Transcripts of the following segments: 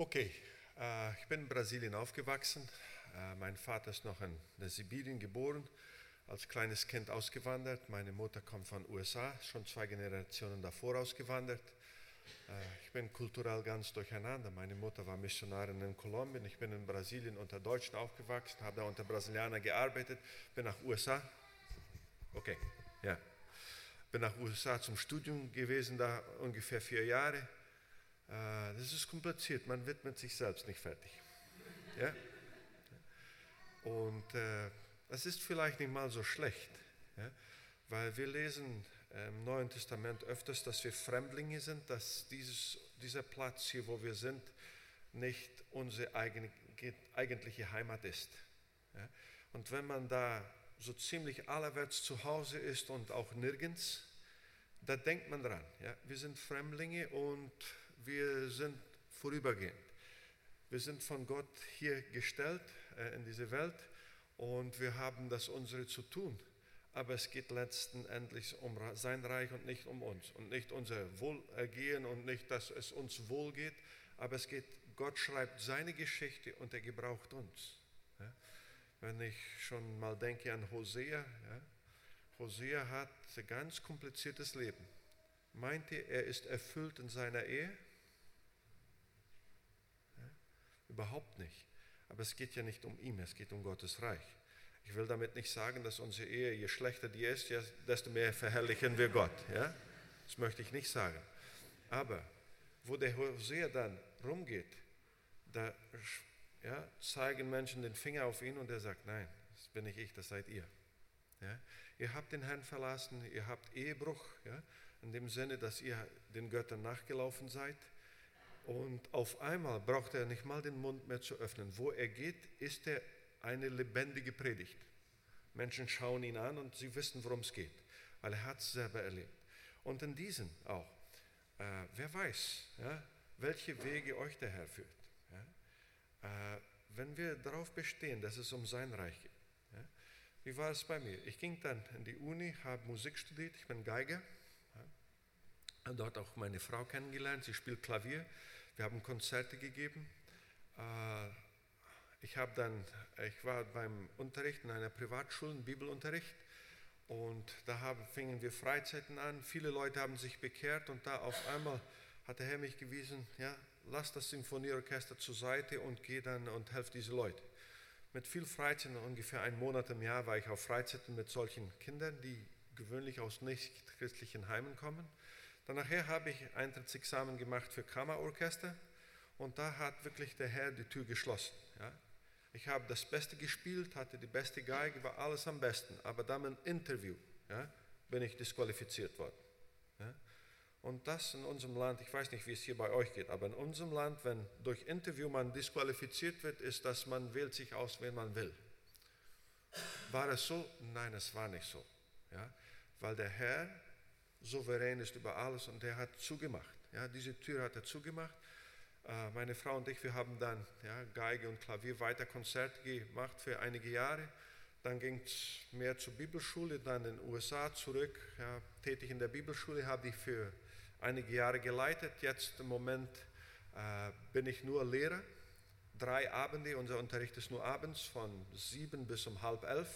Okay, äh, ich bin in Brasilien aufgewachsen. Äh, mein Vater ist noch in Sibirien geboren, als kleines Kind ausgewandert. Meine Mutter kommt von USA, schon zwei Generationen davor ausgewandert. Äh, ich bin kulturell ganz durcheinander. Meine Mutter war Missionarin in Kolumbien. Ich bin in Brasilien unter Deutschen aufgewachsen, habe da unter Brasilianern gearbeitet, bin nach USA. Okay, ja. Bin nach USA zum Studium gewesen, da ungefähr vier Jahre das ist kompliziert, man wird mit sich selbst nicht fertig. Ja? Und äh, das ist vielleicht nicht mal so schlecht, ja? weil wir lesen im Neuen Testament öfters, dass wir Fremdlinge sind, dass dieses, dieser Platz hier, wo wir sind, nicht unsere eigentliche Heimat ist. Ja? Und wenn man da so ziemlich allerwärts zu Hause ist und auch nirgends, da denkt man dran. Ja? Wir sind Fremdlinge und wir sind vorübergehend. Wir sind von Gott hier gestellt äh, in diese Welt und wir haben das unsere zu tun. Aber es geht letzten Endes um sein Reich und nicht um uns und nicht unser Wohlergehen und nicht, dass es uns wohl geht. Aber es geht, Gott schreibt seine Geschichte und er gebraucht uns. Ja? Wenn ich schon mal denke an Hosea, ja? Hosea hat ein ganz kompliziertes Leben. Meinte, er ist erfüllt in seiner Ehe? Ja, überhaupt nicht. Aber es geht ja nicht um ihn, es geht um Gottes Reich. Ich will damit nicht sagen, dass unsere Ehe, je schlechter die ist, desto mehr verherrlichen wir Gott. Ja? Das möchte ich nicht sagen. Aber wo der Hosea dann rumgeht, da ja, zeigen Menschen den Finger auf ihn und er sagt, nein, das bin nicht ich, das seid ihr. Ja? Ihr habt den Herrn verlassen, ihr habt Ehebruch, ja? in dem Sinne, dass ihr den Göttern nachgelaufen seid. Und auf einmal braucht er nicht mal den Mund mehr zu öffnen. Wo er geht, ist er eine lebendige Predigt. Menschen schauen ihn an und sie wissen, worum es geht, weil er hat es selber erlebt. Und in diesen auch, äh, wer weiß, ja, welche Wege euch der Herr führt. Ja? Äh, wenn wir darauf bestehen, dass es um sein Reich geht. Ja? Wie war es bei mir? Ich ging dann in die Uni, habe Musik studiert, ich bin Geiger. Ja. Dort auch meine Frau kennengelernt, sie spielt Klavier. Wir haben Konzerte gegeben. Äh, ich, habe dann, ich war beim Unterricht in einer Privatschule, Bibelunterricht. Und da haben, fingen wir Freizeiten an. Viele Leute haben sich bekehrt und da auf einmal hat der Herr mich gewiesen, ja, lass das Sinfonieorchester zur Seite und geh dann und helf diese Leute mit viel Freizeit, ungefähr einen Monat im Jahr war ich auf Freizeiten mit solchen Kindern, die gewöhnlich aus nicht-christlichen Heimen kommen. Dann nachher habe ich Eintrittsexamen gemacht für Kammerorchester und da hat wirklich der Herr die Tür geschlossen. Ja. Ich habe das Beste gespielt, hatte die beste Geige, war alles am besten, aber dann im Interview ja, bin ich disqualifiziert worden. Ja. Und das in unserem Land, ich weiß nicht, wie es hier bei euch geht, aber in unserem Land, wenn durch Interview man disqualifiziert wird, ist, dass man wählt sich aus, wen man will. War es so? Nein, es war nicht so. Ja? Weil der Herr souverän ist über alles und er hat zugemacht. Ja? Diese Tür hat er zugemacht. Äh, meine Frau und ich, wir haben dann ja, Geige und Klavier weiter Konzerte gemacht für einige Jahre. Dann ging es mehr zur Bibelschule, dann in den USA zurück, ja, tätig in der Bibelschule, habe ich für einige Jahre geleitet. Jetzt im Moment äh, bin ich nur Lehrer. Drei Abende, unser Unterricht ist nur abends von sieben bis um halb elf.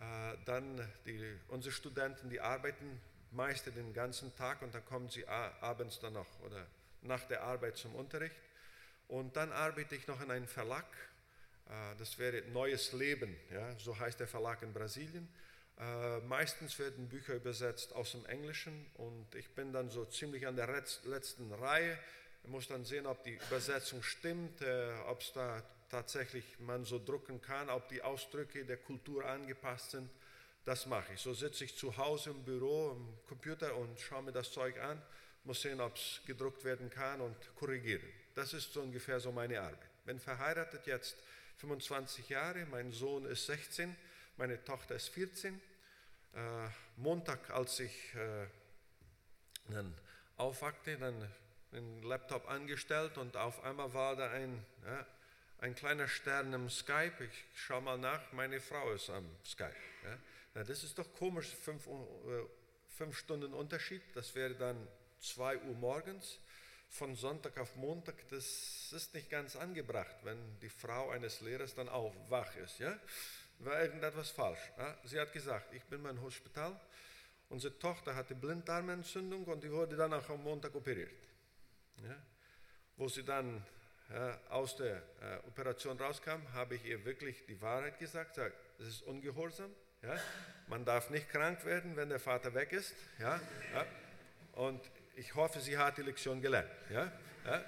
Äh, dann die, unsere Studenten, die arbeiten meist den ganzen Tag und dann kommen sie abends dann noch oder nach der Arbeit zum Unterricht. Und dann arbeite ich noch in einem Verlag. Äh, das wäre Neues Leben, ja, so heißt der Verlag in Brasilien. Äh, meistens werden Bücher übersetzt aus dem Englischen und ich bin dann so ziemlich an der letzten Reihe. Ich muss dann sehen, ob die Übersetzung stimmt, äh, ob es da tatsächlich man so drucken kann, ob die Ausdrücke der Kultur angepasst sind. Das mache ich. So sitze ich zu Hause im Büro, im Computer und schaue mir das Zeug an, muss sehen, ob es gedruckt werden kann und korrigieren. Das ist so ungefähr so meine Arbeit. Bin verheiratet jetzt 25 Jahre, mein Sohn ist 16 meine Tochter ist 14. Äh, Montag, als ich äh, dann aufwachte, dann den Laptop angestellt und auf einmal war da ein, ja, ein kleiner Stern im Skype. Ich schaue mal nach, meine Frau ist am Skype. Ja. Na, das ist doch komisch, fünf, äh, fünf Stunden Unterschied. Das wäre dann 2 Uhr morgens. von Sonntag auf Montag, das ist nicht ganz angebracht, wenn die Frau eines Lehrers dann auch wach ist. Ja? War irgendetwas falsch. Ja? Sie hat gesagt, ich bin mein Hospital, unsere Tochter hatte Blinddarmentzündung und die wurde dann auch am Montag operiert. Ja? Wo sie dann ja, aus der äh, Operation rauskam, habe ich ihr wirklich die Wahrheit gesagt. Sag, es ist ungehorsam. Ja? Man darf nicht krank werden, wenn der Vater weg ist. Ja? ja? Und ich hoffe, sie hat die Lektion gelernt. Ja? ja?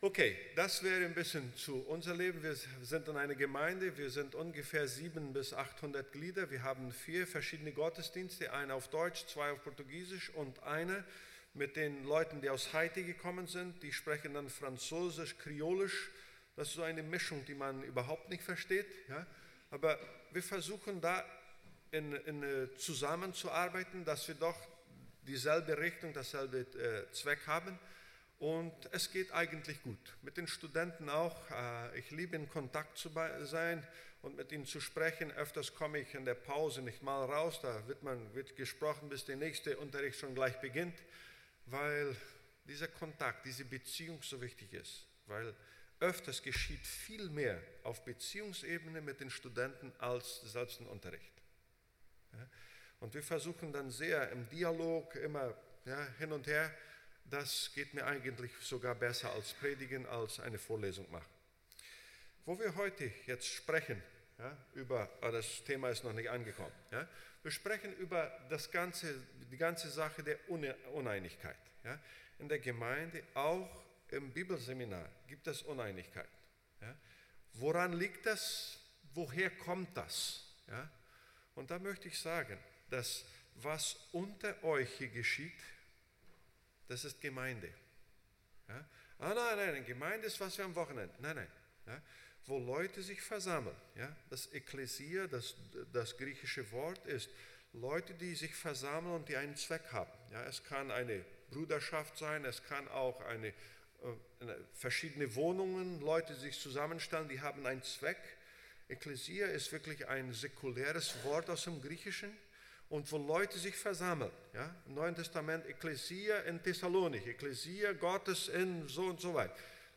Okay, das wäre ein bisschen zu unser Leben. Wir sind in einer Gemeinde, wir sind ungefähr 700 bis 800 Glieder. Wir haben vier verschiedene Gottesdienste, einen auf Deutsch, zwei auf Portugiesisch und eine mit den Leuten, die aus Haiti gekommen sind. Die sprechen dann Französisch, Kriolisch. Das ist so eine Mischung, die man überhaupt nicht versteht. Ja? Aber wir versuchen da in, in, äh, zusammenzuarbeiten, dass wir doch dieselbe Richtung, dasselbe äh, Zweck haben. Und es geht eigentlich gut. Mit den Studenten auch. Äh, ich liebe in Kontakt zu sein und mit ihnen zu sprechen. Öfters komme ich in der Pause nicht mal raus. Da wird, man, wird gesprochen, bis der nächste Unterricht schon gleich beginnt, weil dieser Kontakt, diese Beziehung so wichtig ist. Weil öfters geschieht viel mehr auf Beziehungsebene mit den Studenten als selbst im Unterricht. Und wir versuchen dann sehr im Dialog immer ja, hin und her das geht mir eigentlich sogar besser als Predigen, als eine Vorlesung machen. Wo wir heute jetzt sprechen, ja, über, oh, das Thema ist noch nicht angekommen, ja, wir sprechen über das ganze, die ganze Sache der Uneinigkeit. In der Gemeinde, auch im Bibelseminar, gibt es Uneinigkeit. Ja. Woran liegt das? Woher kommt das? Ja. Und da möchte ich sagen, dass was unter euch hier geschieht, das ist Gemeinde. Ja? Ah nein, nein, Gemeinde ist was wir am Wochenende. Nein, nein. Ja? Wo Leute sich versammeln. Ja? Das Ekklesia, das, das griechische Wort ist Leute, die sich versammeln und die einen Zweck haben. Ja? Es kann eine Bruderschaft sein, es kann auch eine, verschiedene Wohnungen, Leute sich zusammenstellen, die haben einen Zweck. Ekklesia ist wirklich ein säkuläres Wort aus dem Griechischen und wo Leute sich versammeln. Ja? Im Neuen Testament Ekklesia in Thessalonik, Ekklesia Gottes in so und so weit.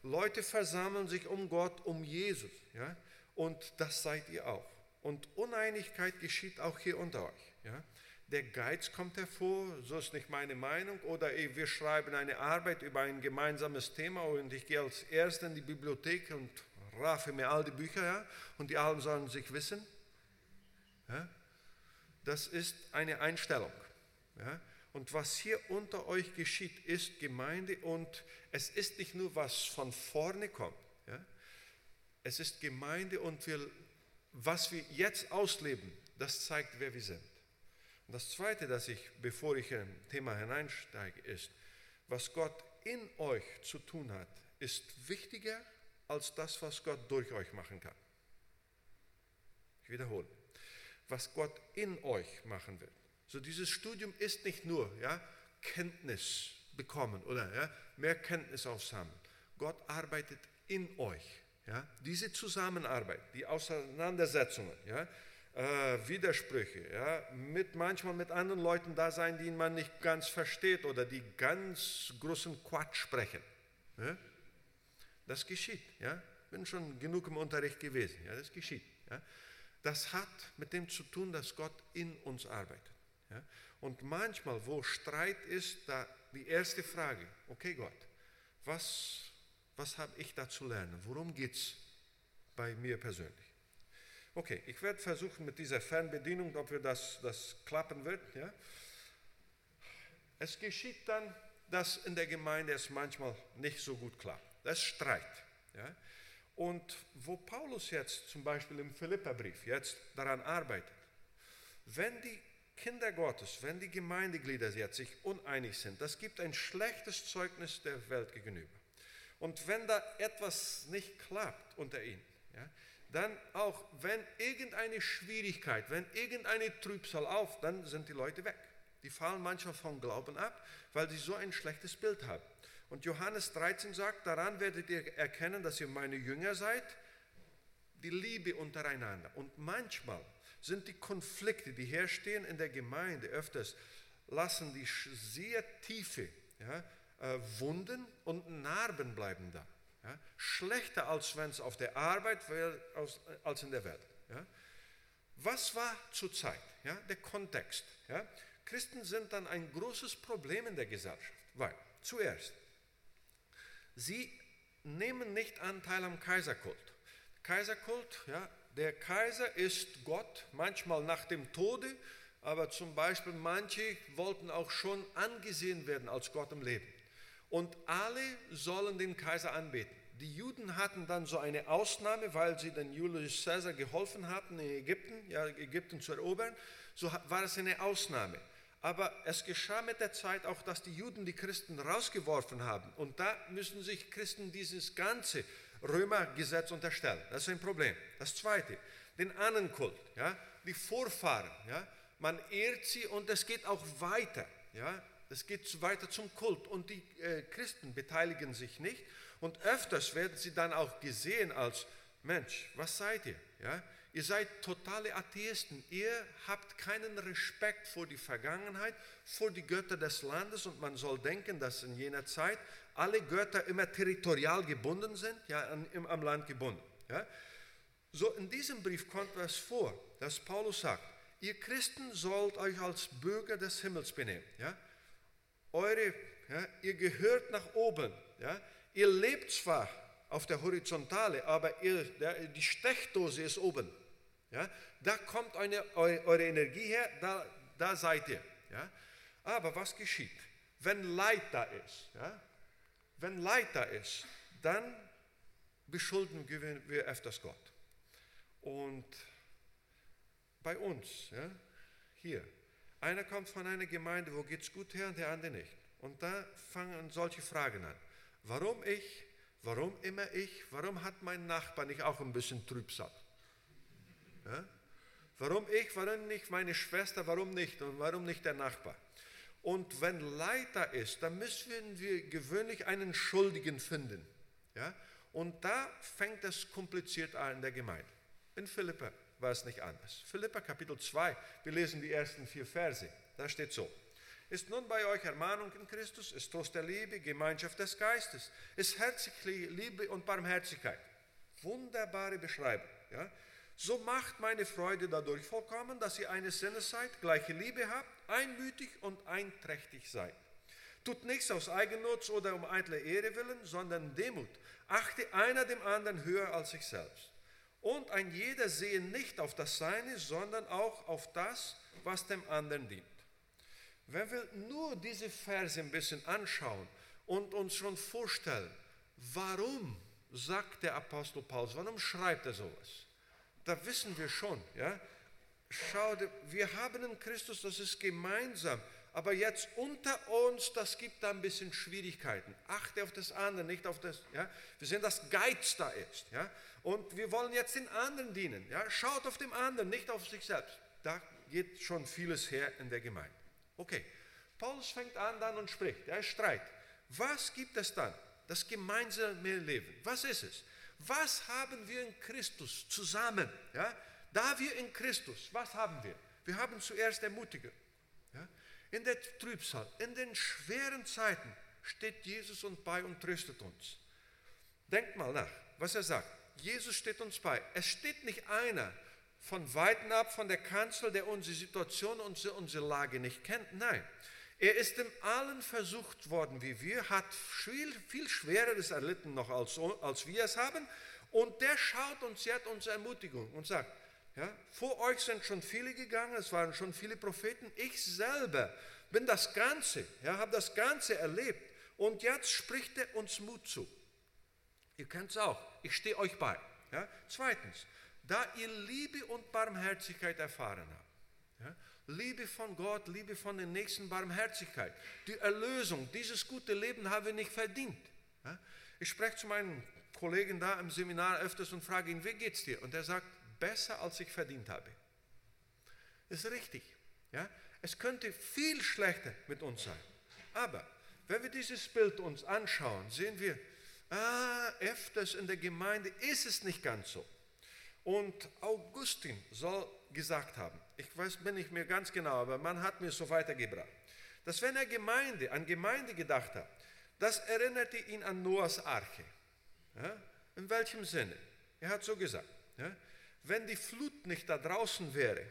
Leute versammeln sich um Gott, um Jesus. Ja? Und das seid ihr auch. Und Uneinigkeit geschieht auch hier unter euch. Ja? Der Geiz kommt hervor, so ist nicht meine Meinung. Oder wir schreiben eine Arbeit über ein gemeinsames Thema und ich gehe als Erster in die Bibliothek und raffe mir all die Bücher ja? und die allen sollen sich wissen. Ja? das ist eine Einstellung. Ja? Und was hier unter euch geschieht, ist Gemeinde und es ist nicht nur, was von vorne kommt. Ja? Es ist Gemeinde und wir, was wir jetzt ausleben, das zeigt, wer wir sind. Das Zweite, das ich, bevor ich im Thema hineinsteige, ist, was Gott in euch zu tun hat, ist wichtiger als das, was Gott durch euch machen kann. Ich wiederhole was Gott in euch machen will. So dieses Studium ist nicht nur ja, Kenntnis bekommen oder ja, mehr Kenntnis aufsammeln. Gott arbeitet in euch. Ja, diese Zusammenarbeit, die Auseinandersetzungen, ja, äh, Widersprüche, ja, mit, manchmal mit anderen Leuten da sein, die man nicht ganz versteht oder die ganz großen Quatsch sprechen. Ja, das geschieht. Ja. Bin schon genug im Unterricht gewesen. Ja, das geschieht. Ja das hat mit dem zu tun, dass Gott in uns arbeitet. Ja? Und manchmal, wo Streit ist, da die erste Frage, okay Gott, was, was habe ich da zu lernen? Worum geht es bei mir persönlich? Okay, ich werde versuchen mit dieser Fernbedienung, ob wir das, das klappen wird. Ja? Es geschieht dann, dass in der Gemeinde es manchmal nicht so gut klappt. Das ist Streit. Ja? Und wo Paulus jetzt zum Beispiel im Philipperbrief jetzt daran arbeitet, wenn die Kinder Gottes, wenn die Gemeindeglieder jetzt sich uneinig sind, das gibt ein schlechtes Zeugnis der Welt gegenüber. Und wenn da etwas nicht klappt unter ihnen, ja, dann auch, wenn irgendeine Schwierigkeit, wenn irgendeine Trübsal auf, dann sind die Leute weg. Die fallen manchmal vom Glauben ab, weil sie so ein schlechtes Bild haben. Und Johannes 13 sagt, daran werdet ihr erkennen, dass ihr meine Jünger seid, die Liebe untereinander. Und manchmal sind die Konflikte, die herstehen in der Gemeinde öfters, lassen die sehr tiefe ja, äh, Wunden und Narben bleiben da. Ja? Schlechter als wenn es auf der Arbeit wäre als in der Welt. Ja? Was war zur Zeit? Ja? Der Kontext. Ja? Christen sind dann ein großes Problem in der Gesellschaft, weil zuerst, sie nehmen nicht Anteil am Kaiserkult. Kaiserkult, ja, der Kaiser ist Gott, manchmal nach dem Tode, aber zum Beispiel manche wollten auch schon angesehen werden als Gott im Leben. Und alle sollen den Kaiser anbeten. Die Juden hatten dann so eine Ausnahme, weil sie den Julius Caesar geholfen hatten, in Ägypten, ja, Ägypten zu erobern. So war es eine Ausnahme. Aber es geschah mit der Zeit auch, dass die Juden die Christen rausgeworfen haben. Und da müssen sich Christen dieses ganze Römergesetz unterstellen. Das ist ein Problem. Das Zweite, den Ahnenkult, ja, die Vorfahren. Ja, man ehrt sie und es geht auch weiter. Ja, es geht weiter zum Kult und die äh, Christen beteiligen sich nicht. Und öfters werden sie dann auch gesehen als Mensch, was seid ihr? Ja, Ihr seid totale Atheisten. Ihr habt keinen Respekt vor die Vergangenheit, vor die Götter des Landes und man soll denken, dass in jener Zeit alle Götter immer territorial gebunden sind, ja, am Land gebunden. Ja. So in diesem Brief kommt es vor, dass Paulus sagt, ihr Christen sollt euch als Bürger des Himmels benehmen. Ja. Eure, ja, ihr gehört nach oben. Ja. Ihr lebt zwar auf der Horizontale, aber ihr, der, die Stechdose ist oben. Ja? Da kommt eine, eure Energie her, da, da seid ihr. Ja? Aber was geschieht? Wenn Leid da ist, ja? wenn Leid da ist, dann beschuldigen wir öfters Gott. Und bei uns, ja, hier, einer kommt von einer Gemeinde, wo geht es gut her und der andere nicht. Und da fangen solche Fragen an. Warum ich? Warum immer ich? Warum hat mein Nachbar nicht auch ein bisschen Trübsal? Ja? Warum ich, warum nicht meine Schwester, warum nicht und warum nicht der Nachbar? Und wenn Leid da ist, dann müssen wir gewöhnlich einen Schuldigen finden. Ja? Und da fängt es kompliziert an in der Gemeinde. In Philippa war es nicht anders. Philippa Kapitel 2, wir lesen die ersten vier Verse. Da steht so. Ist nun bei euch Ermahnung in Christus, ist Trost der Liebe, Gemeinschaft des Geistes, ist herzliche Liebe und Barmherzigkeit. Wunderbare Beschreibung. Ja? So macht meine Freude dadurch vollkommen, dass ihr eines Sinnes seid, gleiche Liebe habt, einmütig und einträchtig seid. Tut nichts aus Eigennutz oder um eitle Ehre willen, sondern Demut. Achte einer dem anderen höher als sich selbst. Und ein jeder sehe nicht auf das Seine, sondern auch auf das, was dem anderen dient. Wenn wir nur diese Verse ein bisschen anschauen und uns schon vorstellen, warum sagt der Apostel Paulus, warum schreibt er sowas? da wissen wir schon, ja, schau, wir haben in Christus, das ist gemeinsam, aber jetzt unter uns, das gibt da ein bisschen Schwierigkeiten. Achte auf das andere, nicht auf das, ja. Wir sehen, dass Geiz da ist, ja. Und wir wollen jetzt den anderen dienen, ja. Schaut auf den anderen, nicht auf sich selbst. Da geht schon vieles her in der Gemeinde. Okay, Paulus fängt an dann und spricht, er Streit. Was gibt es dann? Das gemeinsame Leben. Was ist es? Was haben wir in Christus zusammen? Ja? Da wir in Christus, was haben wir? Wir haben zuerst Ermutigung. In der Trübsal, in den schweren Zeiten steht Jesus uns bei und tröstet uns. Denkt mal nach, was er sagt. Jesus steht uns bei. Es steht nicht einer von weitem ab von der Kanzel, der unsere Situation, unsere, unsere Lage nicht kennt. Nein, er ist in allen versucht worden wie wir, hat viel, viel Schwereres erlitten noch als, als wir es haben. Und der schaut uns jetzt unsere Ermutigung und sagt, ja, vor euch sind schon viele gegangen, es waren schon viele Propheten. Ich selber bin das Ganze, ja, habe das Ganze erlebt. Und jetzt spricht er uns Mut zu. Ihr kennt es auch. Ich stehe euch bei. Ja. Zweitens, da ihr Liebe und Barmherzigkeit erfahren habt. Ja, Liebe von Gott, Liebe von den Nächsten, Barmherzigkeit. Die Erlösung, dieses gute Leben haben wir nicht verdient. Ich spreche zu meinen Kollegen da im Seminar öfters und frage ihn, wie geht's dir? Und er sagt, besser als ich verdient habe. Das ist richtig. Ja? Es könnte viel schlechter mit uns sein. Aber wenn wir dieses Bild uns anschauen, sehen wir, ah, öfters in der Gemeinde ist es nicht ganz so. Und Augustin soll gesagt haben, ich weiß, bin nicht mehr ganz genau, aber man hat mir so weitergebracht, dass wenn er Gemeinde, an Gemeinde gedacht hat, Das erinnerte ihn an Noahs Arche. Ja? In welchem Sinne? Er hat so gesagt, ja? Wenn die Flut nicht da draußen wäre,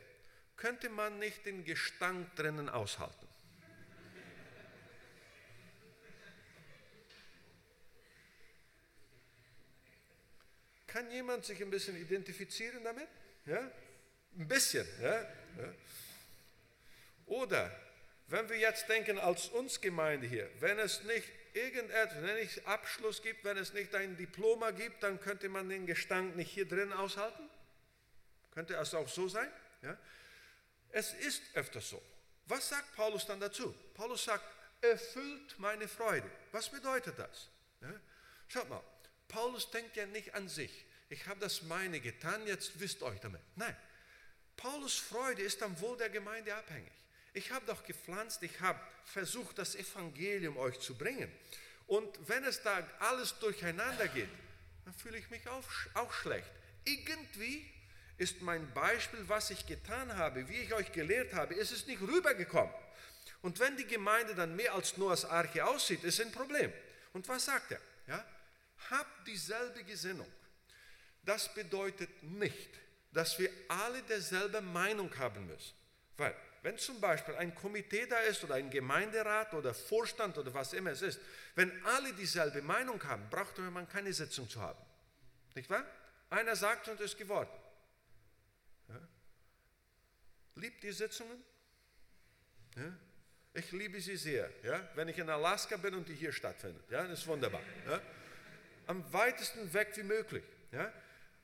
könnte man nicht den Gestank drinnen aushalten. Kann jemand sich ein bisschen identifizieren damit? Ja? Ein bisschen. Ja? ja? Oder wenn wir jetzt denken als uns Gemeinde hier, wenn es nicht irgendetwas, wenn es Abschluss gibt, wenn es nicht ein Diploma gibt, dann könnte man den Gestank nicht hier drin aushalten? Könnte es auch so sein? Ja? Es ist öfters so. Was sagt Paulus dann dazu? Paulus sagt, erfüllt meine Freude. Was bedeutet das? Ja? Schaut mal, Paulus denkt ja nicht an sich. Ich habe das meine getan, jetzt wisst euch damit. Nein, Paulus Freude ist am Wohl der Gemeinde abhängig. Ich habe doch gepflanzt, ich habe versucht, das Evangelium euch zu bringen. Und wenn es da alles durcheinander geht, dann fühle ich mich auch, auch schlecht. Irgendwie ist mein Beispiel, was ich getan habe, wie ich euch gelehrt habe, ist es nicht rübergekommen. Und wenn die Gemeinde dann mehr als Noahs Arche aussieht, ist ein Problem. Und was sagt er? Ja? Habt dieselbe Gesinnung. Das bedeutet nicht, dass wir alle derselbe Meinung haben müssen. Weil, wenn zum Beispiel ein Komitee da ist oder ein Gemeinderat oder Vorstand oder was immer es ist, wenn alle dieselbe Meinung haben, braucht man keine Sitzung zu haben. Nicht wahr? Einer sagt und ist geworden. Ja? Liebt die Sitzungen? Ja? Ich liebe sie sehr. Ja? Wenn ich in Alaska bin und die hier stattfindet. Ja? Das ist wunderbar. Ja? Am weitesten weg wie möglich. Ja?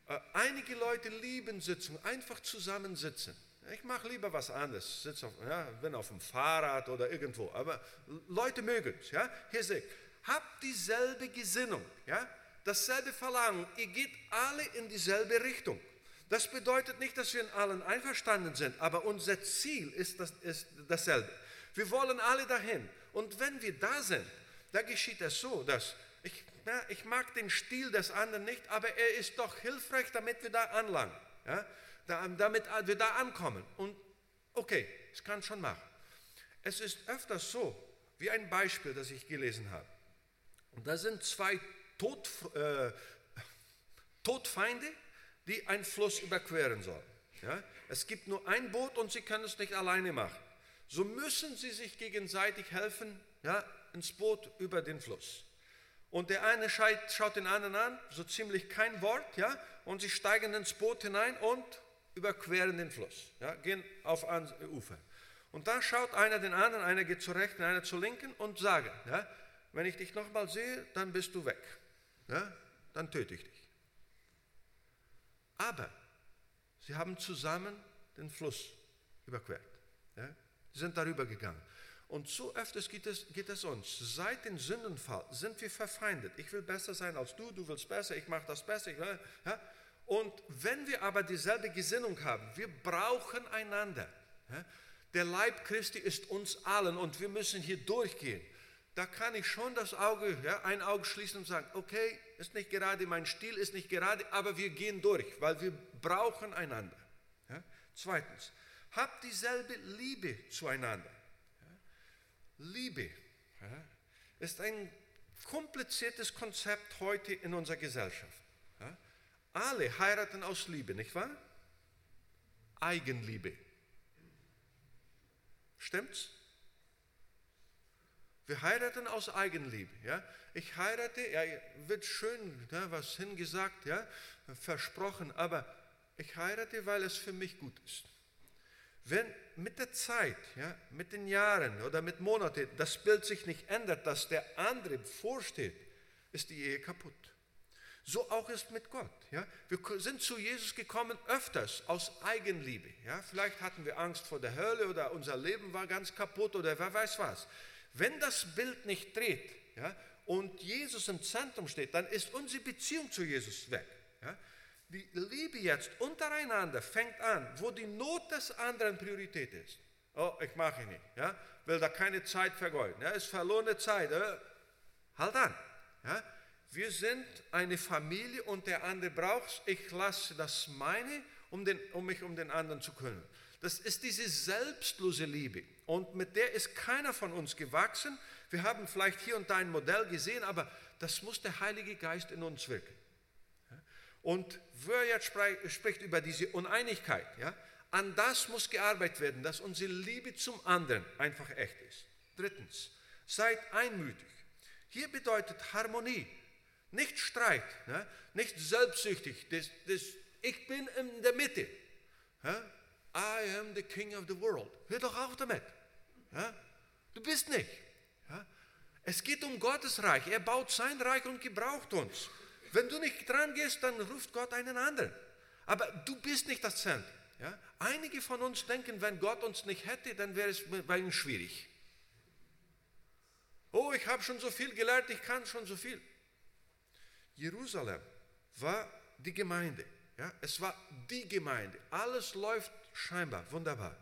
Äh, einige Leute lieben Sitzungen, einfach zusammensitzen. Ich mache lieber was anderes, sitze auf, ja, bin auf dem Fahrrad oder irgendwo, aber Leute mögen es. Ja? Hier seht, habt dieselbe Gesinnung, ja? dasselbe Verlangen, ihr geht alle in dieselbe Richtung. Das bedeutet nicht, dass wir in allen einverstanden sind, aber unser Ziel ist, das, ist dasselbe. Wir wollen alle dahin. Und wenn wir da sind, da geschieht es so, dass ich, ja, ich mag den Stil des anderen nicht, aber er ist doch hilfreich, damit wir da anlangen, ja? damit wir da ankommen. Und okay, ich kann schon machen. Es ist öfters so, wie ein Beispiel, das ich gelesen habe. Und da sind zwei Tod, äh, Todfeinde, die einen Fluss überqueren sollen. Ja? Es gibt nur ein Boot und sie können es nicht alleine machen. So müssen sie sich gegenseitig helfen, ja, ins Boot über den Fluss. Und der eine schaut den anderen an, so ziemlich kein Wort, ja, und sie steigen ins Boot hinein und überqueren den Fluss, ja, gehen auf ein Ufer. Und da schaut einer den anderen, einer geht zur rechten, einer zur linken und sagen, ja, wenn ich dich nochmal sehe, dann bist du weg, ja, dann töte ich dich. Aber sie haben zusammen den Fluss überquert, ja, sie sind darüber gegangen. Und so öfters geht es, geht es uns. Seit dem Sündenfall sind wir verfeindet. Ich will besser sein als du, du willst besser, ich mache das besser. Ich, ja? Und wenn wir aber dieselbe Gesinnung haben, wir brauchen einander. Ja? Der Leib Christi ist uns allen und wir müssen hier durchgehen. Da kann ich schon das Auge, ja, ein Auge schließen und sagen, okay, ist nicht gerade, mein Stil ist nicht gerade, aber wir gehen durch, weil wir brauchen einander. Ja? Zweitens, habt dieselbe Liebe zueinander. Liebe ja, ist ein kompliziertes Konzept heute in unserer Gesellschaft. Ja. Alle heiraten aus Liebe, nicht wahr? Eigenliebe. Stimmt's? Wir heiraten aus Eigenliebe. Ja? Ich heirate, ja, wird schön ja, was hingesagt, ja, versprochen, aber ich heirate, weil es für mich gut ist. Wenn mit der Zeit, ja, mit den Jahren oder mit Monaten das Bild sich nicht ändert, dass der andere vorsteht, ist die Ehe kaputt. So auch ist mit Gott. Ja. Wir sind zu Jesus gekommen öfters aus Eigenliebe. Ja. Vielleicht hatten wir Angst vor der Hölle oder unser Leben war ganz kaputt oder wer weiß was. Wenn das Bild nicht dreht ja, und Jesus im Zentrum steht, dann ist unsere Beziehung zu Jesus weg. Ja. Die Liebe jetzt untereinander fängt an, wo die Not des anderen Priorität ist. Oh, ich mache nicht, ja, will da keine Zeit vergeuden, ja, ist verlorene Zeit. Äh, halt an, ja. Wir sind eine Familie und der andere braucht es. Ich lasse das meine, um, den, um mich um den anderen zu kümmern. Das ist diese selbstlose Liebe. Und mit der ist keiner von uns gewachsen. Wir haben vielleicht hier und da ein Modell gesehen, aber das muss der Heilige Geist in uns wirken. Und wer jetzt spricht über diese Uneinigkeit, ja, an das muss gearbeitet werden, dass unsere Liebe zum anderen einfach echt ist. Drittens, seid einmütig. Hier bedeutet Harmonie, nicht Streit, ne? nicht selbstsüchtig. Das, das, ich bin in der Mitte. Ja? I am the king of the world. Hör doch auf damit. Ja? Du bist nicht. Ja? Es geht um Gottes Reich. Er baut sein Reich und gebraucht uns. Wenn du nicht dran gehst, dann ruft Gott einen anderen. Aber du bist nicht das Zentrum. Ja? Einige von uns denken, wenn Gott uns nicht hätte, dann wäre es bei ihm schwierig. Oh, ich habe schon so viel gelernt, ich kann schon so viel. Jerusalem war die Gemeinde. Ja? Es war die Gemeinde. Alles läuft scheinbar wunderbar.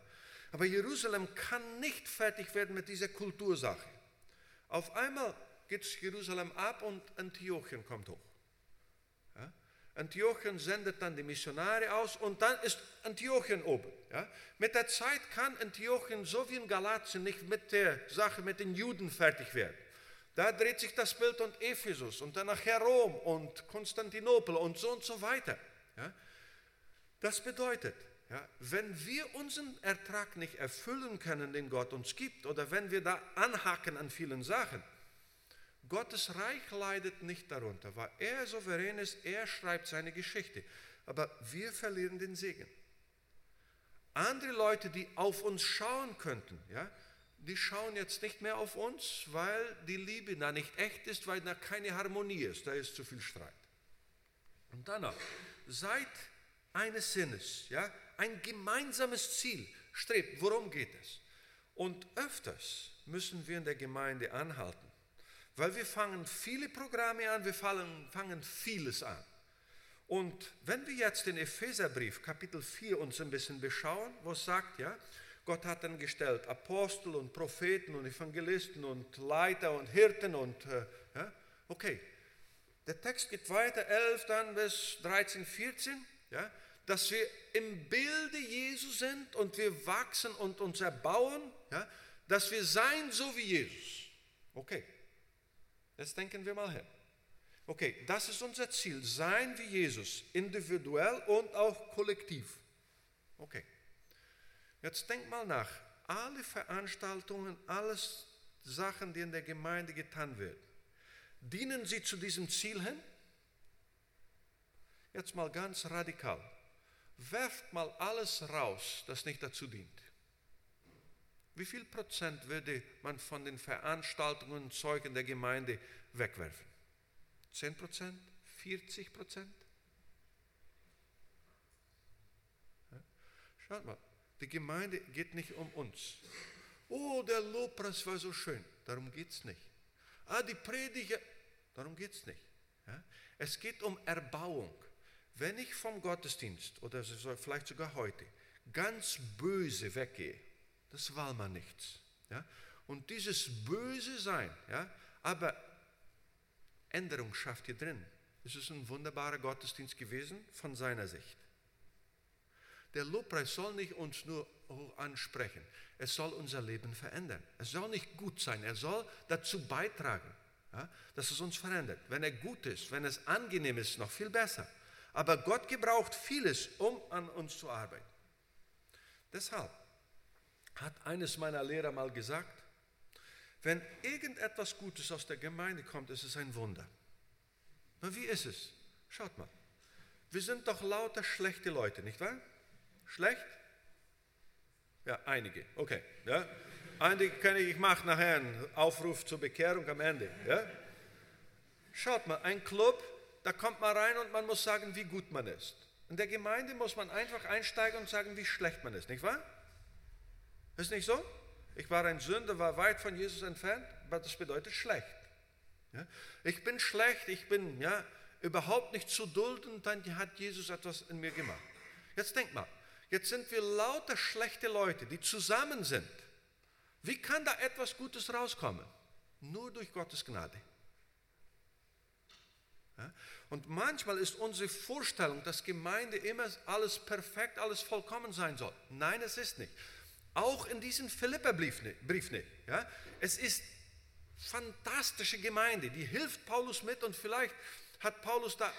Aber Jerusalem kann nicht fertig werden mit dieser Kultursache. Auf einmal geht Jerusalem ab und Antiochien kommt hoch. Ja? Antiochien sendet dann die Missionare aus und dann ist Antiochien oben. Ja? Mit der Zeit kann Antiochien so wie in Galatien nicht mit der Sache mit den Juden fertig werden. Da dreht sich das Bild und Ephesus und dann nachher Rom und Konstantinopel und so und so weiter. Ja? Das bedeutet, ja, wenn wir unseren Ertrag nicht erfüllen können, den Gott uns gibt, oder wenn wir da anhaken an vielen Sachen, Gottes Reich leidet nicht darunter, weil er souverän ist, er schreibt seine Geschichte. Aber wir verlieren den Segen. Andere Leute, die auf uns schauen könnten, ja, die schauen jetzt nicht mehr auf uns, weil die Liebe da nicht echt ist, weil da keine Harmonie ist, da ist zu viel Streit. Und dann noch, seid eines Sinnes, ja, ein gemeinsames Ziel strebt. Worum geht es? Und öfters müssen wir in der Gemeinde anhalten, weil wir fangen viele Programme an, wir fangen, fangen vieles an. Und wenn wir jetzt den Epheserbrief Kapitel 4 uns ein bisschen beschauen, wo es sagt, ja, Gott hat dann gestellt Apostel und Propheten und Evangelisten und Leiter und Hirten und, äh, ja, okay. Der Text geht weiter, 11 dann bis 13, 14, ja, dass wir im Bilde Jesu sind und wir wachsen und uns erbauen, ja, dass wir sein so wie Jesus. Okay, jetzt denken wir mal hin. Okay, das ist unser Ziel, sein wie Jesus, individuell und auch kollektiv. Okay. Jetzt denk mal nach. Alle Veranstaltungen, alles Sachen, die in der Gemeinde getan werden, dienen sie zu diesem Ziel hin? Jetzt mal ganz radikal. Werft mal alles raus, das nicht dazu dient. Wie viel Prozent würde man von den Veranstaltungen und Zeugen der Gemeinde wegwerfen? 10 Prozent? 40 Prozent? Schaut mal, die Gemeinde geht nicht um uns. Oh, der Lobpreis war so schön. Darum geht es nicht. Ah, die Predigt, darum geht es nicht. Ja? Es geht um Erbauung. Wenn ich vom Gottesdienst oder vielleicht sogar heute ganz böse weggehe, das war mal nichts. Ja? Und dieses böse Sein, ja, aber Änderung schafft hier drin. Es ist ein wunderbarer Gottesdienst gewesen von seiner Sicht. Der Lobpreis soll nicht uns nur ansprechen, es soll unser Leben verändern. Es soll nicht gut sein, er soll dazu beitragen, ja, dass es uns verändert. Wenn er gut ist, wenn es angenehm ist, noch viel besser. Aber Gott gebraucht vieles, um an uns zu arbeiten. Deshalb hat eines meiner Lehrer mal gesagt, wenn irgendetwas Gutes aus der Gemeinde kommt, ist es ein Wunder. Aber wie ist es? Schaut mal. Wir sind doch lauter schlechte Leute, nicht wahr? Schlecht? Ja, einige. Okay. Ja. Einige kenne ich, ich mache nachher einen Aufruf zur Bekehrung am Ende. Ja. Schaut mal, ein Club, da kommt man rein und man muss sagen, wie gut man ist. In der Gemeinde muss man einfach einsteigen und sagen, wie schlecht man ist, nicht wahr? Ist nicht so? Ich war ein Sünder, war weit von Jesus entfernt, aber das bedeutet schlecht. Ja? Ich bin schlecht, ich bin ja, überhaupt nicht zu dulden, dann hat Jesus etwas in mir gemacht. Jetzt denk mal, Jetzt sind wir lauter schlechte Leute, die zusammen sind. Wie kann da etwas Gutes rauskommen? Nur durch Gottes Gnade. Und manchmal ist unsere Vorstellung, dass Gemeinde immer alles perfekt, alles vollkommen sein soll. Nein, es ist nicht. Auch in diesem Philipperbrief nicht. Ja? Es ist fantastische Gemeinde, die hilft Paulus mit und vielleicht hat Paulus da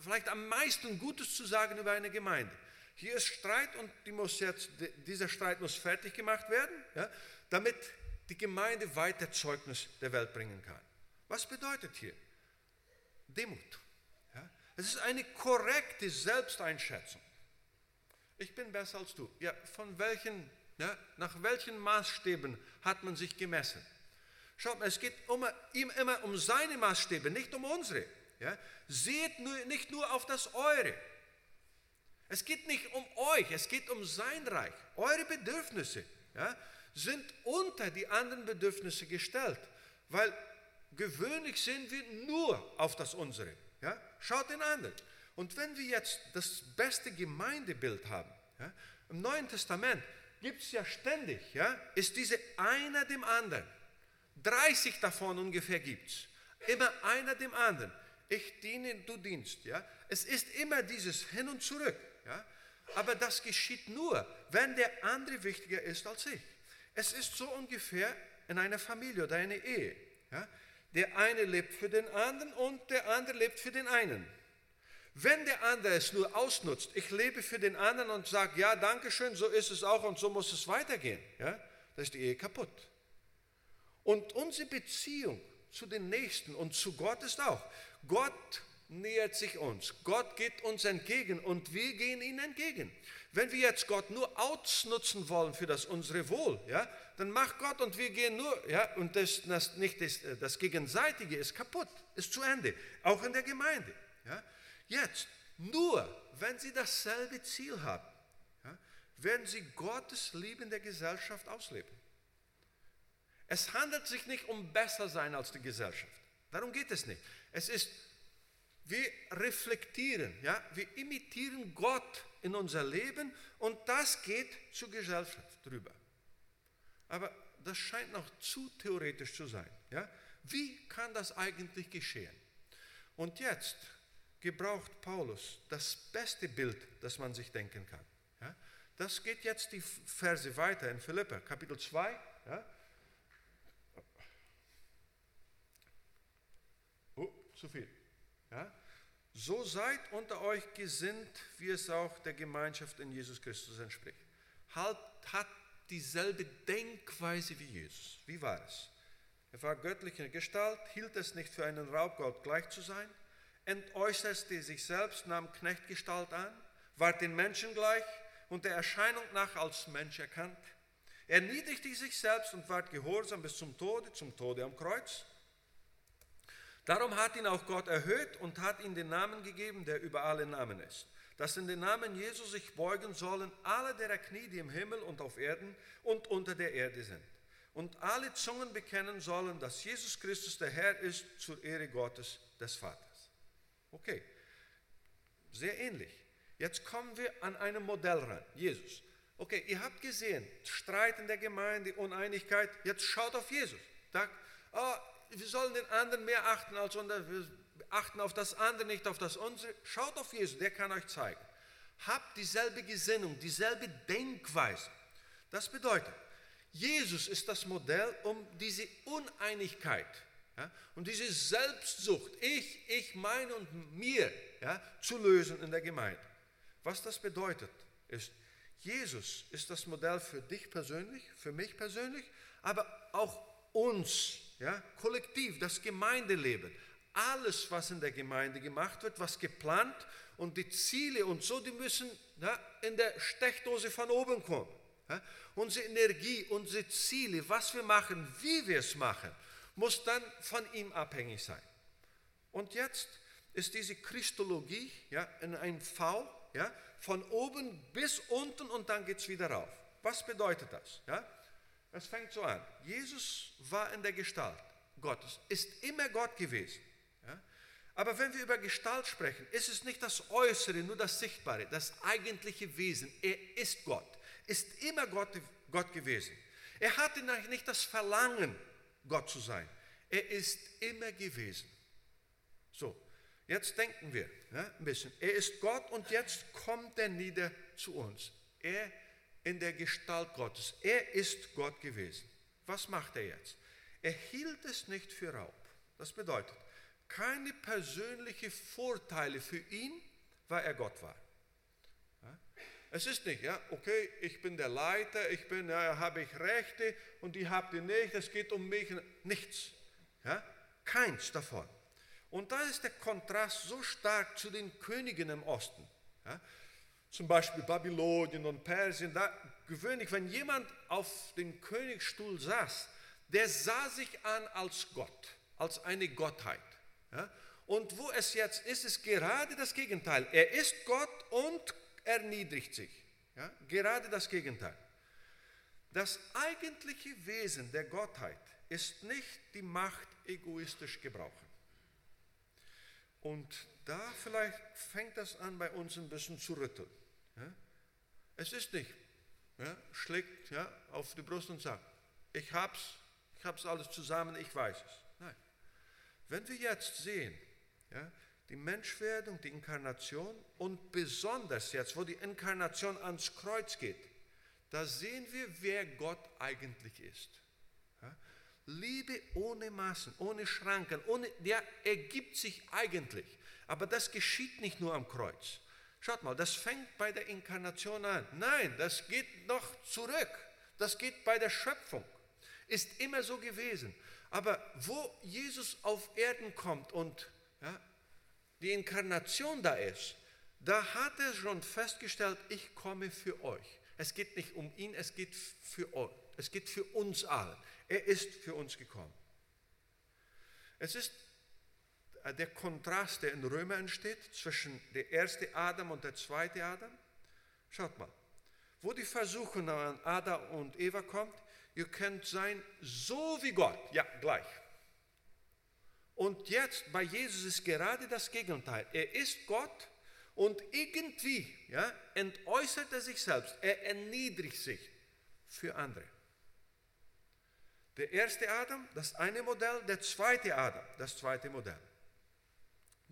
vielleicht am meisten Gutes zu sagen über eine Gemeinde. Hier ist Streit und die jetzt, dieser Streit muss fertig gemacht werden, ja, damit die Gemeinde weiter Zeugnis der Welt bringen kann. Was bedeutet hier? Demut. Ja? Es ist eine korrekte Selbsteinschätzung. Ich bin besser als du. Ja, von welchen, ja, nach welchen Maßstäben hat man sich gemessen? Schaut mal, es geht um, ihm immer um seine Maßstäbe, nicht um unsere. Ja? Seht nur, nicht nur auf das Eure. Es geht nicht um euch, es geht um sein Reich. Eure Bedürfnisse ja, sind unter die anderen Bedürfnisse gestellt, weil gewöhnlich sehen wir nur auf das unsere. Ja? Schaut den anderen. Und wenn wir jetzt das beste Gemeindebild haben, ja, im Neuen Testament gibt es ja ständig, ja, ist diese einer dem anderen. 30 davon ungefähr gibt es. Immer einer dem anderen. Ich diene, du dienst. Ja? Es ist immer dieses Hin und Zurück. Ja? Aber das geschieht nur, wenn der andere wichtiger ist als ich. Es ist so ungefähr in einer Familie oder einer Ehe. Ja? Der eine lebt für den anderen und der andere lebt für den einen. Wenn der andere es nur ausnutzt, ich lebe für den anderen und sage, ja, danke schön, so ist es auch und so muss es weitergehen, ja, dann ist die Ehe kaputt. Und unsere Beziehung zu den Nächsten und zu Gott ist auch. Gott nähert sich uns. Gott geht uns entgegen und wir gehen ihm entgegen. Wenn wir jetzt Gott nur ausnutzen wollen für das unsere Wohl, ja, dann macht Gott und wir gehen nur, ja, und das, das nicht das, das Gegenseitige ist kaputt, ist zu Ende, auch in der Gemeinde. Ja. Jetzt, nur wenn Sie dasselbe Ziel haben, ja, werden Sie Gottes Liebe in der Gesellschaft ausleben. Es handelt sich nicht um besser sein als die Gesellschaft. Darum geht es nicht. Es ist, wir reflektieren, ja, wir imitieren Gott in unser Leben und das geht zur Gesellschaft drüber. Aber das scheint noch zu theoretisch zu sein. Ja? Wie kann das eigentlich geschehen? Und jetzt gebraucht Paulus das beste Bild, das man sich denken kann. Ja? Das geht jetzt die Verse weiter in Philippa, Kapitel 2. Ja? zu viel. Ja? So seid unter euch gesinnt, wie es auch der Gemeinschaft in Jesus Christus entspricht. Halt, hat dieselbe Denkweise wie Jesus. Wie war es? Er war göttlicher Gestalt, hielt es nicht für einen Raubgott gleich zu sein, entäußerte sich selbst, nahm Knechtgestalt an, war den Menschen gleich und der Erscheinung nach als Mensch erkannt. Er niedrigte sich selbst und ward gehorsam bis zum Tode, zum Tode am Kreuz. Darum hat ihn auch Gott erhöht und hat ihm den Namen gegeben, der über alle Namen ist. Dass in den Namen Jesus sich beugen sollen alle derer Knie, die im Himmel und auf Erden und unter der Erde sind. Und alle Zungen bekennen sollen, dass Jesus Christus der Herr ist, zur Ehre Gottes des Vaters. Okay, sehr ähnlich. Jetzt kommen wir an einem Modell ran, Jesus. Okay, ihr habt gesehen, Streit in der Gemeinde, Uneinigkeit, jetzt schaut auf Jesus. Sagt, oh, wir sollen den anderen mehr achten als wir achten auf das andere, nicht auf das unsere. Schaut auf Jesus, der kann euch zeigen. Habt dieselbe Gesinnung, dieselbe Denkweise. Das bedeutet, Jesus ist das Modell, um diese Uneinigkeit, ja, um diese Selbstsucht, ich, ich, meine und mir, ja, zu lösen in der Gemeinde. Was das bedeutet, ist, Jesus ist das Modell für dich persönlich, für mich persönlich, aber auch uns ja, kollektiv, das Gemeindeleben, alles, was in der Gemeinde gemacht wird, was geplant und die Ziele und so, die müssen ja, in der Steckdose von oben kommen. Ja. Unsere Energie, unsere Ziele, was wir machen, wie wir es machen, muss dann von ihm abhängig sein. Und jetzt ist diese Christologie ja, in ein V, ja, von oben bis unten und dann geht es wieder rauf. Was bedeutet das? Ja? Es fängt so an. Jesus war in der Gestalt Gottes, ist immer Gott gewesen. Ja? Aber wenn wir über Gestalt sprechen, ist es nicht das Äußere, nur das Sichtbare, das eigentliche Wesen. Er ist Gott, ist immer Gott, Gott gewesen. Er hatte nicht das Verlangen, Gott zu sein. Er ist immer gewesen. So, Jetzt denken wir ja, ein bisschen. Er ist Gott und jetzt kommt er nieder zu uns. Er in der Gestalt Gottes. Er ist Gott gewesen. Was macht er jetzt? Er hielt es nicht für Raub. Das bedeutet, keine persönlichen Vorteile für ihn, weil er Gott war. Es ist nicht, ja, okay, ich bin der Leiter, ich bin, ja, habe ich Rechte und die habt ihr nicht, es geht um mich. Nichts. Ja? Keins davon. Und da ist der Kontrast so stark zu den Königen im Osten. Ja? Zum Beispiel Babylonien und Persien. Da gewöhnlich, wenn jemand auf dem Königsstuhl saß, der sah sich an als Gott, als eine Gottheit. Ja? Und wo es jetzt ist, ist gerade das Gegenteil. Er ist Gott und erniedrigt sich. Ja? Gerade das Gegenteil. Das eigentliche Wesen der Gottheit ist nicht die Macht egoistisch gebrauchen. Und da vielleicht fängt das an, bei uns ein bisschen zu rütteln. Ja? Es ist nicht, ja, schlägt ja, auf die Brust und sagt, ich hab's, ich hab's alles zusammen, ich weiß es. Nein. Wenn wir jetzt sehen, ja, die Menschwerdung, die Inkarnation und besonders jetzt, wo die Inkarnation ans Kreuz geht, da sehen wir, wer Gott eigentlich ist. Ja? Liebe ohne Maßen, ohne Schranken, ohne, der ergibt sich eigentlich. Aber das geschieht nicht nur am Kreuz. Schaut mal, das fängt bei der Inkarnation an. Nein, das geht noch zurück. Das geht bei der Schöpfung. Ist immer so gewesen. Aber wo Jesus auf Erden kommt und ja, die Inkarnation da ist, da hat er schon festgestellt, ich komme für euch. Es geht nicht um ihn, es geht für euch. Es geht für uns alle. Er ist für uns gekommen. Es ist der Kontrast, der in Römer entsteht, zwischen der erste Adam und der zweite Adam. Schaut mal, wo die Versuchung an Adam und Eva kommt, ihr könnt sein so wie Gott, ja gleich. Und jetzt bei Jesus ist gerade das Gegenteil. Er ist Gott und irgendwie ja, entäußert er sich selbst. Er erniedrigt sich für andere. Der erste Adam, das eine Modell, der zweite Adam, das zweite Modell.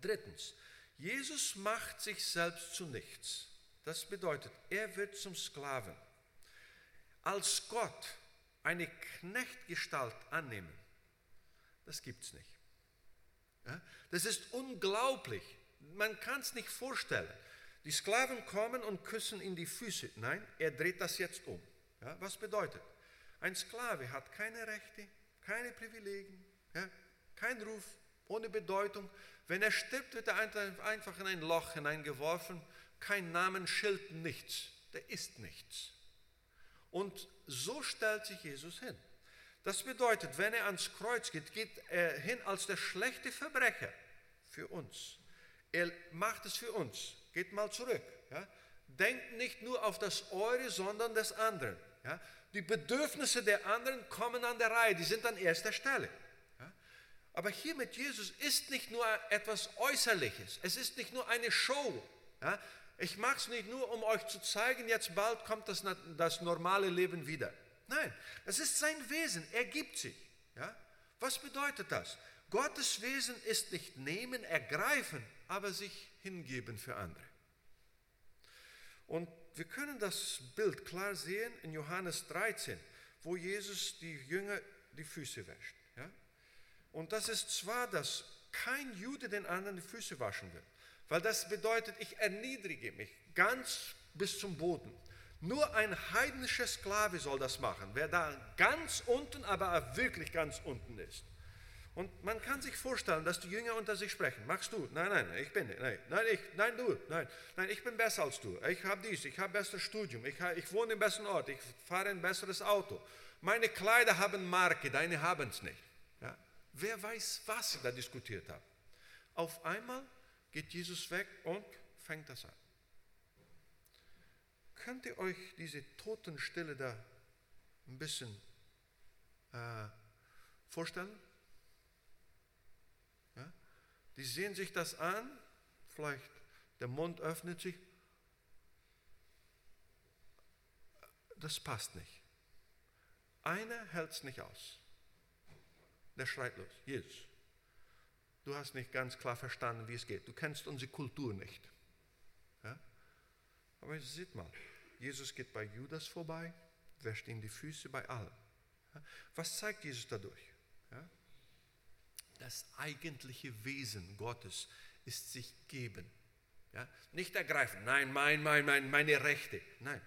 Drittens, Jesus macht sich selbst zu nichts. Das bedeutet, er wird zum Sklaven. Als Gott eine Knechtgestalt annehmen, das gibt es nicht. Das ist unglaublich. Man kann es nicht vorstellen. Die Sklaven kommen und küssen in die Füße. Nein, er dreht das jetzt um. Was bedeutet? Ein Sklave hat keine Rechte, keine Privilegien, kein Ruf, ohne Bedeutung. Wenn er stirbt, wird er einfach in ein Loch hineingeworfen, kein Namensschild, nichts. Der ist nichts. Und so stellt sich Jesus hin. Das bedeutet, wenn er ans Kreuz geht, geht er hin als der schlechte Verbrecher für uns. Er macht es für uns. Geht mal zurück. Ja? Denkt nicht nur auf das Eure, sondern des anderen. Ja? Die Bedürfnisse der anderen kommen an der Reihe, die sind an erster Stelle. Aber hier mit Jesus ist nicht nur etwas Äußerliches, es ist nicht nur eine Show. Ja? Ich mache es nicht nur, um euch zu zeigen, jetzt bald kommt das, das normale Leben wieder. Nein, es ist sein Wesen, er gibt sich. Ja? Was bedeutet das? Gottes Wesen ist nicht nehmen, ergreifen, aber sich hingeben für andere. Und wir können das Bild klar sehen in Johannes 13, wo Jesus die Jünger die Füße wäscht. Und das ist zwar, dass kein Jude den anderen die Füße waschen will, weil das bedeutet, ich erniedrige mich ganz bis zum Boden. Nur ein heidnischer Sklave soll das machen, wer da ganz unten, aber wirklich ganz unten ist. Und man kann sich vorstellen, dass die Jünger unter sich sprechen. Machst du? Nein, nein, ich bin nicht. Nein, nein, ich, nein du. Nein, nein, ich bin besser als du. Ich habe dies, ich habe besseres Studium, ich, ich wohne im besten Ort, ich fahre ein besseres Auto. Meine Kleider haben Marke, deine haben es nicht. Wer weiß, was sie da diskutiert haben. Auf einmal geht Jesus weg und fängt das an. Könnt ihr euch diese Totenstille da ein bisschen äh, vorstellen? Ja? Die sehen sich das an, vielleicht der Mund öffnet sich. Das passt nicht. Einer hält es nicht aus. Der schreit los, Jesus, du hast nicht ganz klar verstanden, wie es geht. Du kennst unsere Kultur nicht. Ja? Aber seht mal, Jesus geht bei Judas vorbei, wäscht ihm die Füße bei allen. Ja? Was zeigt Jesus dadurch? Ja? Das eigentliche Wesen Gottes ist sich geben. Ja? Nicht ergreifen, nein, mein, mein, mein, meine Rechte. Nein.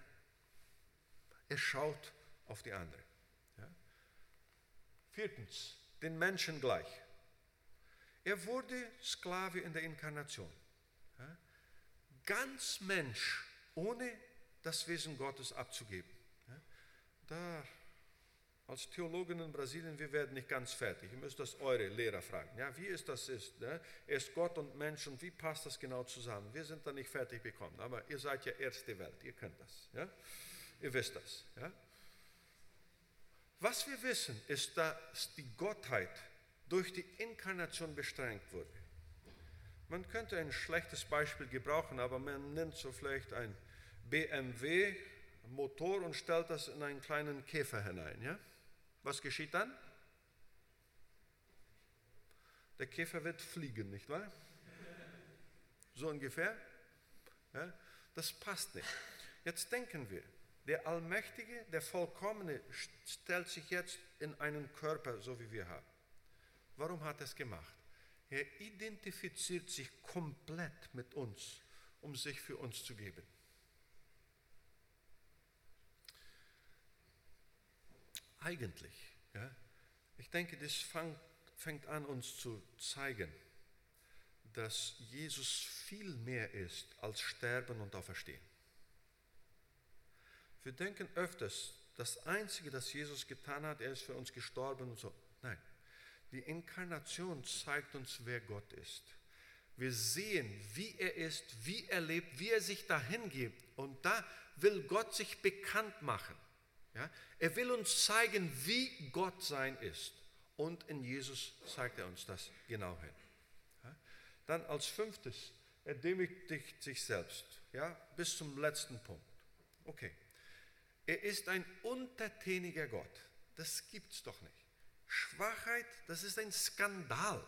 Er schaut auf die andere. Viertens, den Menschen gleich. Er wurde Sklave in der Inkarnation. Ganz Mensch, ohne das Wesen Gottes abzugeben. Da als Theologen in Brasilien, wir werden nicht ganz fertig. Ihr müsst das eure Lehrer fragen. Ja, wie ist das ist? Ne? Er ist Gott und Mensch und wie passt das genau zusammen? Wir sind da nicht fertig bekommen, aber ihr seid ja erste Welt, ihr könnt das. Ja? Ihr wisst das. Ja? Was wir wissen, ist, dass die Gottheit durch die Inkarnation beschränkt wurde. Man könnte ein schlechtes Beispiel gebrauchen, aber man nimmt so vielleicht ein BMW Motor und stellt das in einen kleinen Käfer hinein. Ja? Was geschieht dann? Der Käfer wird fliegen, nicht wahr? So ungefähr? Ja, das passt nicht. Jetzt denken wir, der Allmächtige, der Vollkommene stellt sich jetzt in einen Körper, so wie wir haben. Warum hat er es gemacht? Er identifiziert sich komplett mit uns, um sich für uns zu geben. eigentlich, ja, ich denke, das fang, fängt an, uns zu zeigen, dass Jesus viel mehr ist als Sterben und Auferstehen. Wir denken öfters, das Einzige, das Jesus getan hat, er ist für uns gestorben und so. Nein, die Inkarnation zeigt uns, wer Gott ist. Wir sehen, wie er ist, wie er lebt, wie er sich dahin gibt. Und da will Gott sich bekannt machen. Ja? Er will uns zeigen, wie Gott sein ist. Und in Jesus zeigt er uns das genau hin. Ja? Dann als fünftes, er demütigt sich selbst. Ja? Bis zum letzten Punkt. Okay. Er ist ein untertäniger Gott. Das gibt es doch nicht. Schwachheit, das ist ein Skandal.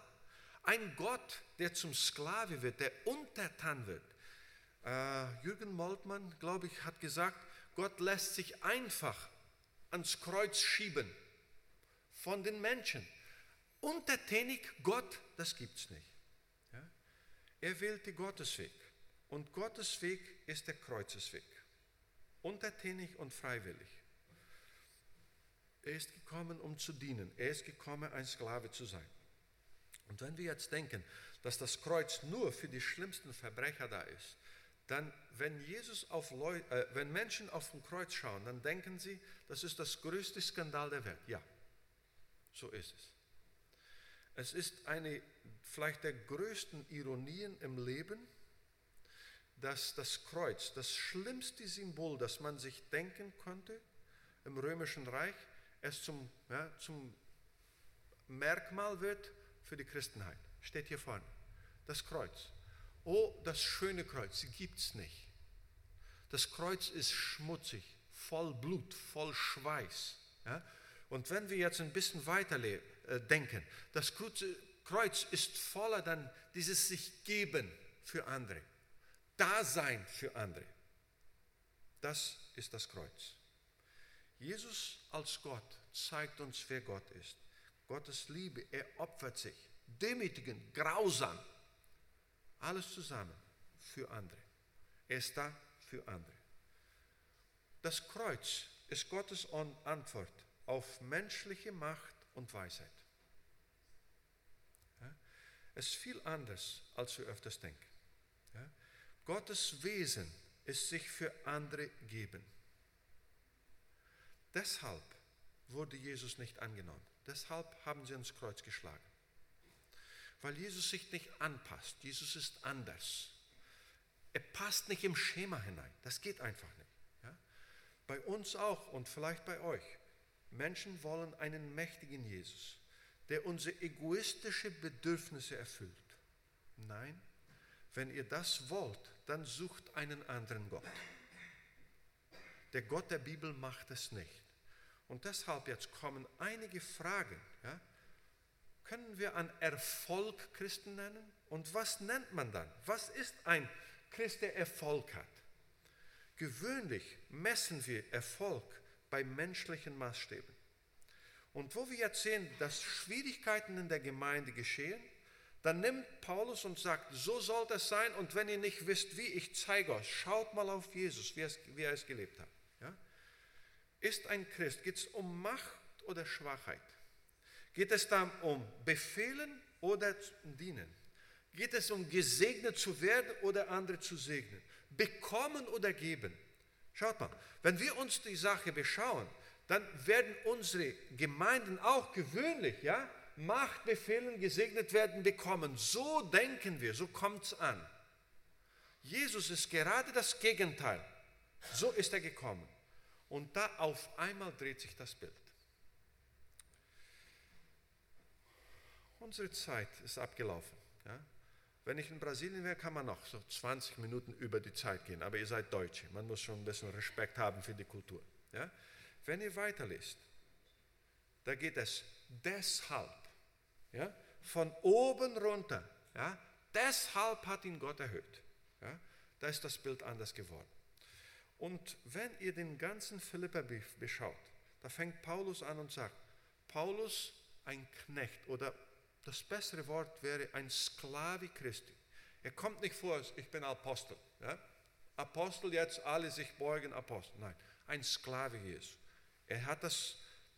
Ein Gott, der zum Sklave wird, der untertan wird. Äh, Jürgen Moltmann, glaube ich, hat gesagt, Gott lässt sich einfach ans Kreuz schieben von den Menschen. Untertänig Gott, das gibt es nicht. Ja? Er wählte Gottes Weg. Und Gottes Weg ist der Kreuzesweg. Untertänig und freiwillig. Er ist gekommen, um zu dienen. Er ist gekommen, ein Sklave zu sein. Und wenn wir jetzt denken, dass das Kreuz nur für die schlimmsten Verbrecher da ist, dann, wenn, Jesus auf Leu äh, wenn Menschen auf dem Kreuz schauen, dann denken sie, das ist das größte Skandal der Welt. Ja, so ist es. Es ist eine vielleicht der größten Ironien im Leben, dass das Kreuz, das schlimmste Symbol, das man sich denken konnte im römischen Reich, es zum, ja, zum Merkmal wird für die Christenheit. Steht hier vorne. Das Kreuz. Oh, das schöne Kreuz, gibt es nicht. Das Kreuz ist schmutzig, voll Blut, voll Schweiß. Ja? Und wenn wir jetzt ein bisschen weiter äh, denken, das Kreuz ist voller dann dieses sich geben für andere, Dasein für andere. Das ist das Kreuz. Jesus als Gott zeigt uns, wer Gott ist. Gottes Liebe, er opfert sich, demütigend, grausam alles zusammen für andere. Er ist da für andere. Das Kreuz ist Gottes Antwort auf menschliche Macht und Weisheit. Es ist viel anders, als wir öfters denken. Gottes Wesen ist sich für andere geben. Deshalb wurde Jesus nicht angenommen. Deshalb haben sie ans Kreuz geschlagen weil Jesus sich nicht anpasst. Jesus ist anders. Er passt nicht im Schema hinein. Das geht einfach nicht. Ja? Bei uns auch und vielleicht bei euch. Menschen wollen einen mächtigen Jesus, der unsere egoistischen Bedürfnisse erfüllt. Nein, wenn ihr das wollt, dann sucht einen anderen Gott. Der Gott der Bibel macht es nicht. Und deshalb jetzt kommen einige Fragen. Ja? können wir an Erfolg Christen nennen? Und was nennt man dann? Was ist ein Christ, der Erfolg hat? Gewöhnlich messen wir Erfolg bei menschlichen Maßstäben. Und wo wir jetzt sehen, dass Schwierigkeiten in der Gemeinde geschehen, dann nimmt Paulus und sagt, so soll das sein und wenn ihr nicht wisst, wie, ich zeige euch, schaut mal auf Jesus, wie, es, wie er es gelebt hat. Ja? Ist ein Christ, geht es um Macht oder Schwachheit? Geht es dann um Befehlen oder Dienen? Geht es um gesegnet zu werden oder andere zu segnen? Bekommen oder geben? Schaut mal, wenn wir uns die Sache beschauen, dann werden unsere Gemeinden auch gewöhnlich, ja, Machtbefehlen gesegnet werden bekommen. So denken wir, so kommt es an. Jesus ist gerade das Gegenteil. So ist er gekommen. Und da auf einmal dreht sich das Bild. Unsere Zeit ist abgelaufen. Ja? Wenn ich in Brasilien wäre, kann man noch so 20 Minuten über die Zeit gehen. Aber ihr seid Deutsche. Man muss schon ein bisschen Respekt haben für die Kultur. Ja? Wenn ihr weiterlest, da geht es deshalb, ja, von oben runter, ja, deshalb hat ihn Gott erhöht. Ja, da ist das Bild anders geworden. Und wenn ihr den ganzen Philipperbrief beschaut, da fängt Paulus an und sagt, Paulus ein Knecht oder das bessere Wort wäre ein Sklave Christi. Er kommt nicht vor, ich bin Apostel. Ja? Apostel jetzt, alle sich beugen, Apostel. Nein, ein Sklave Jesu. Er hat das,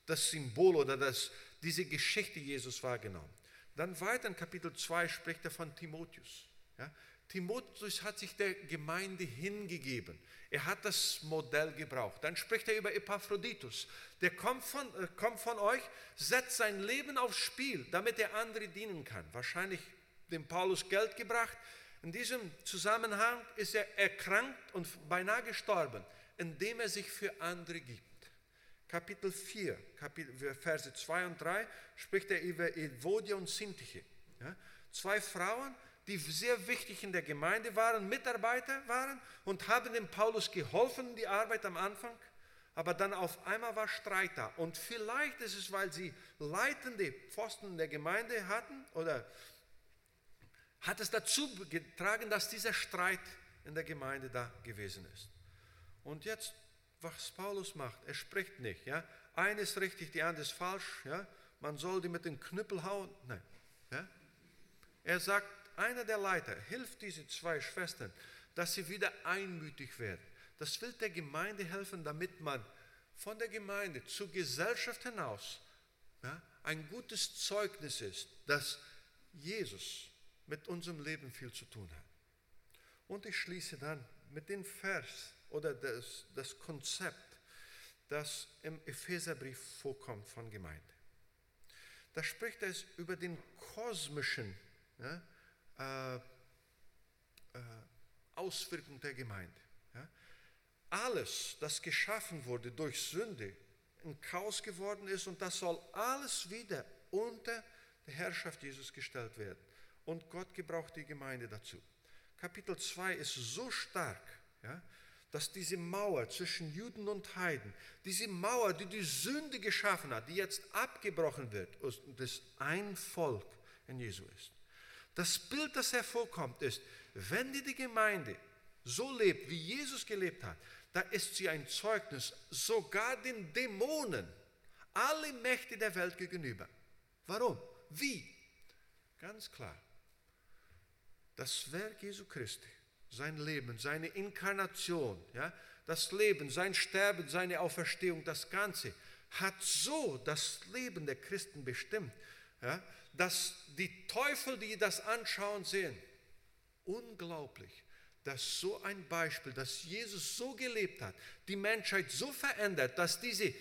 das Symbol oder das, diese Geschichte Jesus wahrgenommen. Dann weiter in Kapitel 2 spricht er von Timotheus. Ja? Timotheus hat sich der Gemeinde hingegeben. Er hat das Modell gebraucht. Dann spricht er über Epaphroditus. Der kommt von, äh, kommt von euch, setzt sein Leben aufs Spiel, damit er andere dienen kann. Wahrscheinlich dem Paulus Geld gebracht. In diesem Zusammenhang ist er erkrankt und beinahe gestorben, indem er sich für andere gibt. Kapitel 4, Kapitel, Verse 2 und 3 spricht er über Evodia und Sintiche. Ja? Zwei Frauen, die sehr wichtig in der Gemeinde waren, Mitarbeiter waren und haben dem Paulus geholfen, die Arbeit am Anfang. Aber dann auf einmal war Streit da. Und vielleicht ist es, weil sie leitende Pfosten in der Gemeinde hatten oder hat es dazu getragen, dass dieser Streit in der Gemeinde da gewesen ist. Und jetzt, was Paulus macht, er spricht nicht. Ja? Ist richtig, die andere ist falsch. Ja? Man soll die mit dem Knüppel hauen. Nein. Ja? Er sagt, einer der Leiter hilft diese zwei Schwestern, dass sie wieder einmütig werden. Das will der Gemeinde helfen, damit man von der Gemeinde zur Gesellschaft hinaus ja, ein gutes Zeugnis ist, dass Jesus mit unserem Leben viel zu tun hat. Und ich schließe dann mit dem Vers oder das, das Konzept, das im Epheserbrief vorkommt von Gemeinde. Da spricht es über den kosmischen ja, äh, äh, Auswirkung der Gemeinde. Ja? Alles, das geschaffen wurde durch Sünde, ein Chaos geworden ist und das soll alles wieder unter die Herrschaft Jesus gestellt werden. Und Gott gebraucht die Gemeinde dazu. Kapitel 2 ist so stark, ja, dass diese Mauer zwischen Juden und Heiden, diese Mauer, die die Sünde geschaffen hat, die jetzt abgebrochen wird und das ein Volk in Jesu ist. Das Bild, das hervorkommt, ist, wenn die, die Gemeinde so lebt, wie Jesus gelebt hat, da ist sie ein Zeugnis sogar den Dämonen, alle Mächte der Welt gegenüber. Warum? Wie? Ganz klar. Das Werk Jesu Christi, sein Leben, seine Inkarnation, ja, das Leben, sein Sterben, seine Auferstehung, das Ganze hat so das Leben der Christen bestimmt, ja, dass die Teufel, die das anschauen, sehen, unglaublich, dass so ein Beispiel, dass Jesus so gelebt hat, die Menschheit so verändert, dass diese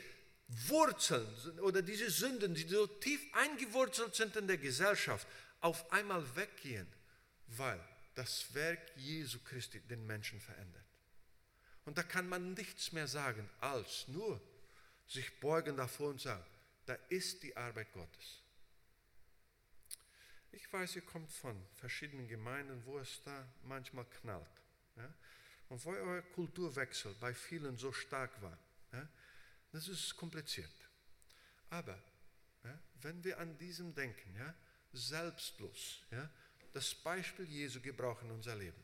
Wurzeln oder diese Sünden, die so tief eingewurzelt sind in der Gesellschaft, auf einmal weggehen, weil das Werk Jesu Christi den Menschen verändert. Und da kann man nichts mehr sagen, als nur sich beugen davor und sagen, da ist die Arbeit Gottes. Ich weiß, ihr kommt von verschiedenen Gemeinden, wo es da manchmal knallt. Ja? Und wo euer Kulturwechsel bei vielen so stark war. Ja? Das ist kompliziert. Aber Ja, wenn wir an diesem denken, selbstlos, das Beispiel Jesu gebrauchen in unser Leben,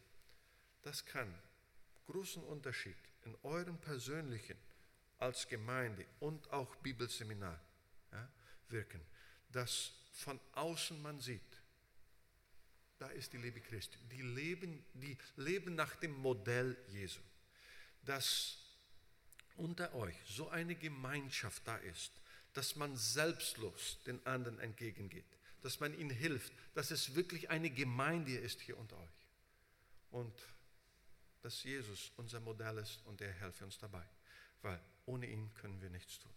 das kann großen Unterschied in eurem persönlichen als Gemeinde und auch Bibelseminar ja, wirken, dass von außen man sieht, da ist die Liebe Christi. Die leben, die leben nach dem Modell Jesu. Dass unter euch so eine Gemeinschaft da ist, dass man selbstlos den anderen entgegengeht, dass man ihnen hilft, dass es wirklich eine Gemeinde ist hier unter euch. Und dass Jesus unser Modell ist und er helfe uns dabei, weil ohne ihn können wir nichts tun.